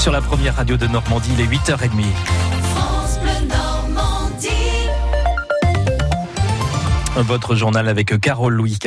sur la première radio de Normandie, il est 8h30. Votre journal avec Carole Louis.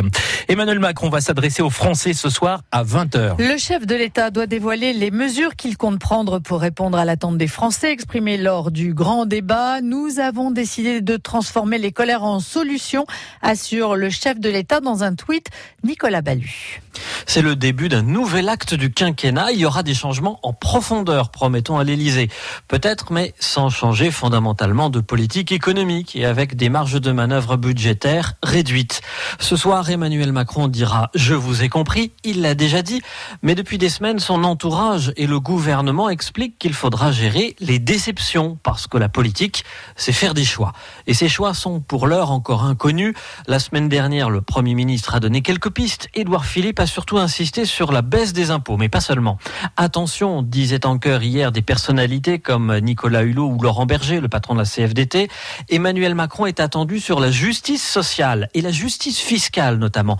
Emmanuel Macron va s'adresser aux Français ce soir à 20h. Le chef de l'État doit dévoiler les mesures qu'il compte prendre pour répondre à l'attente des Français exprimée lors du grand débat. Nous avons décidé de transformer les colères en solutions, assure le chef de l'État dans un tweet, Nicolas Ballu. C'est le début d'un nouvel acte du quinquennat. Il y aura des changements en profondeur, promettons à l'Élysée. Peut-être, mais sans changer fondamentalement de politique économique et avec des marges de manœuvre budgétaires réduites. Ce soir, Emmanuel Macron dira Je vous ai compris, il l'a déjà dit, mais depuis des semaines, son entourage et le gouvernement expliquent qu'il faudra gérer les déceptions parce que la politique, c'est faire des choix. Et ces choix sont pour l'heure encore inconnus. La semaine dernière, le Premier ministre a donné quelques pistes. Édouard Philippe a surtout insisté sur la baisse des impôts, mais pas seulement. Attention, disait en cœur hier des personnalités comme Nicolas Hulot ou Laurent Berger, le patron de la CFDT. Emmanuel Macron est attendu sur la justice sociale et la justice fiscale notamment.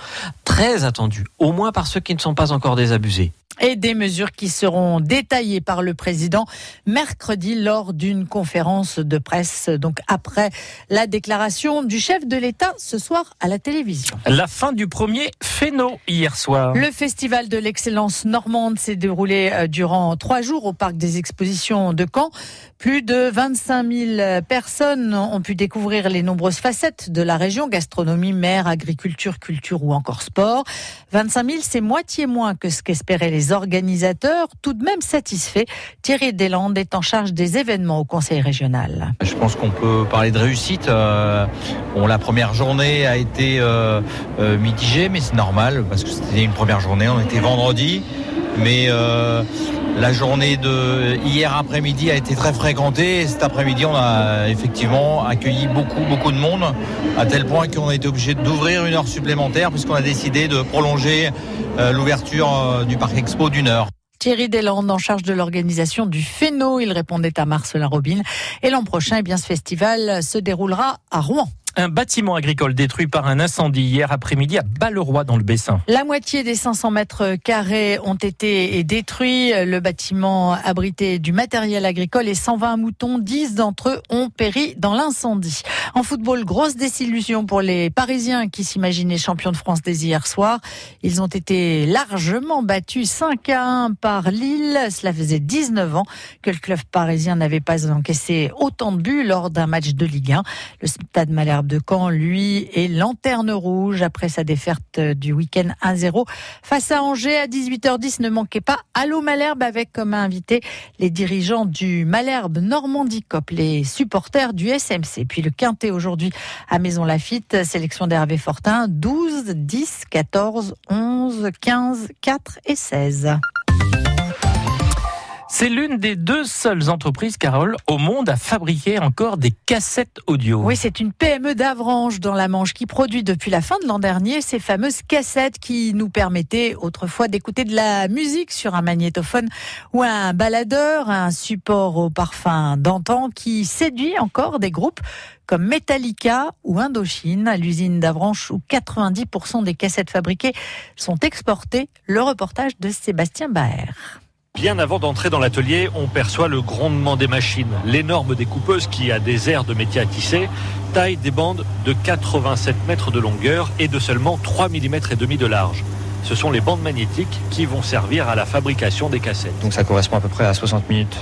Très attendu, au moins par ceux qui ne sont pas encore désabusés et des mesures qui seront détaillées par le président mercredi lors d'une conférence de presse, donc après la déclaration du chef de l'État ce soir à la télévision. La fin du premier Féno hier soir. Le festival de l'excellence normande s'est déroulé euh, durant trois jours au parc des expositions de Caen. Plus de 25 000 personnes ont pu découvrir les nombreuses facettes de la région, gastronomie, mer, agriculture, culture ou encore sport. 25 000, c'est moitié moins que ce qu'espéraient les organisateurs, tout de même satisfaits. Thierry Deslandes est en charge des événements au Conseil régional. Je pense qu'on peut parler de réussite. Euh, la première journée a été euh, euh, mitigée, mais c'est normal parce que c'était une première journée. On était vendredi, mais la journée de hier après-midi a été très fréquentée. cet après-midi, on a effectivement accueilli beaucoup, beaucoup de monde, à tel point qu'on a été obligé d'ouvrir une heure supplémentaire puisqu'on a décidé de prolonger l'ouverture du parc expo d'une heure. Thierry Deslandes en charge de l'organisation du Féno. Il répondait à Marcelin Robin. Et l'an prochain, eh bien, ce festival se déroulera à Rouen. Un bâtiment agricole détruit par un incendie hier après-midi à Balleroy dans le Bessin. La moitié des 500 mètres carrés ont été détruits. Le bâtiment abritait du matériel agricole et 120 moutons, 10 d'entre eux ont péri dans l'incendie. En football, grosse désillusion pour les Parisiens qui s'imaginaient champions de France dès hier soir. Ils ont été largement battus 5 à 1 par Lille. Cela faisait 19 ans que le club parisien n'avait pas encaissé autant de buts lors d'un match de Ligue 1. Le stade Malherbe de Caen, lui, est lanterne rouge après sa défaite du week-end 1-0 face à Angers à 18h10. Ne manquez pas Allô Malherbe avec comme invité les dirigeants du Malherbe Normandie Cop, les supporters du SMC. Puis le Quintet aujourd'hui à Maison Lafitte, sélection d'Hervé Fortin, 12, 10, 14, 11, 15, 4 et 16. C'est l'une des deux seules entreprises, Carole, au monde à fabriquer encore des cassettes audio. Oui, c'est une PME d'Avranches dans la Manche qui produit depuis la fin de l'an dernier ces fameuses cassettes qui nous permettaient autrefois d'écouter de la musique sur un magnétophone ou un baladeur, un support au parfum d'antan qui séduit encore des groupes comme Metallica ou Indochine, à l'usine d'Avranches où 90% des cassettes fabriquées sont exportées. Le reportage de Sébastien Baer. Bien avant d'entrer dans l'atelier, on perçoit le grondement des machines. L'énorme découpeuse qui a des airs de métier à tisser taille des bandes de 87 mètres de longueur et de seulement 3 mm et demi de large ce sont les bandes magnétiques qui vont servir à la fabrication des cassettes. Donc ça correspond à peu près à 60 minutes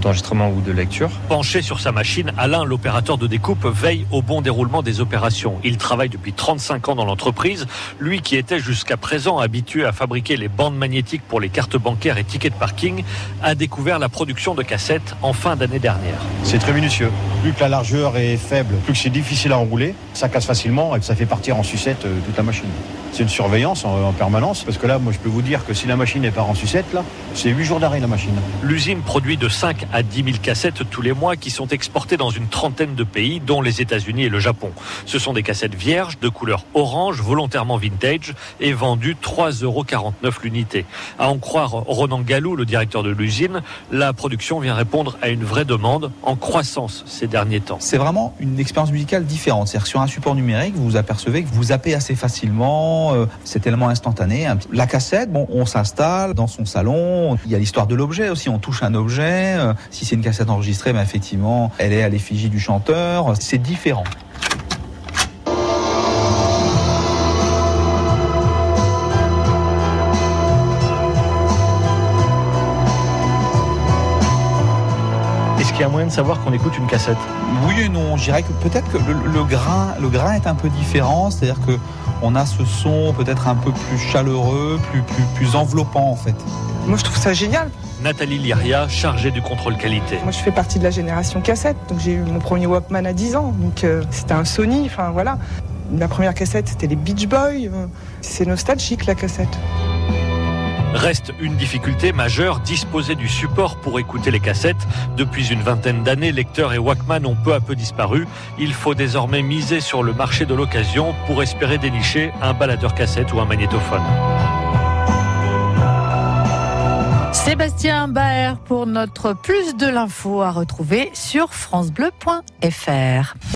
d'enregistrement ou de lecture. Penché sur sa machine, Alain, l'opérateur de découpe, veille au bon déroulement des opérations. Il travaille depuis 35 ans dans l'entreprise. Lui qui était jusqu'à présent habitué à fabriquer les bandes magnétiques pour les cartes bancaires et tickets de parking, a découvert la production de cassettes en fin d'année dernière. C'est très minutieux. Plus que la largeur est faible, plus que c'est difficile à enrouler, ça casse facilement et ça fait partir en sucette euh, toute la machine. C'est une surveillance en permanence parce que là, moi, je peux vous dire que si la machine n'est pas en sucette, là, c'est 8 jours d'arrêt la machine. L'usine produit de 5 à 10 000 cassettes tous les mois qui sont exportées dans une trentaine de pays, dont les États-Unis et le Japon. Ce sont des cassettes vierges de couleur orange, volontairement vintage, et vendues 3,49 euros l'unité. À en croire Ronan Gallou, le directeur de l'usine, la production vient répondre à une vraie demande en croissance ces derniers temps. C'est vraiment une expérience musicale différente. C'est-à-dire sur un support numérique, vous vous apercevez que vous zappez assez facilement euh, c'est tellement instantané. La cassette, on s'installe dans son salon. Il y a l'histoire de l'objet aussi. On touche un objet. Euh, si c'est une cassette enregistrée, ben effectivement, elle est à l'effigie du chanteur. C'est différent. A moyen de savoir qu'on écoute une cassette Oui et non. Je dirais que peut-être que le, le, grain, le grain est un peu différent. C'est-à-dire que on a ce son peut-être un peu plus chaleureux, plus, plus, plus enveloppant en fait. Moi, je trouve ça génial. Nathalie Liria, chargée du contrôle qualité. Moi, je fais partie de la génération cassette. Donc, j'ai eu mon premier Walkman à 10 ans. Donc, euh, c'était un Sony. Enfin, voilà. La première cassette, c'était les Beach Boys. C'est nostalgique, la cassette. Reste une difficulté majeure, disposer du support pour écouter les cassettes. Depuis une vingtaine d'années, lecteurs et Walkman ont peu à peu disparu. Il faut désormais miser sur le marché de l'occasion pour espérer dénicher un baladeur cassette ou un magnétophone. Sébastien Baer pour notre plus de l'info à retrouver sur francebleu.fr.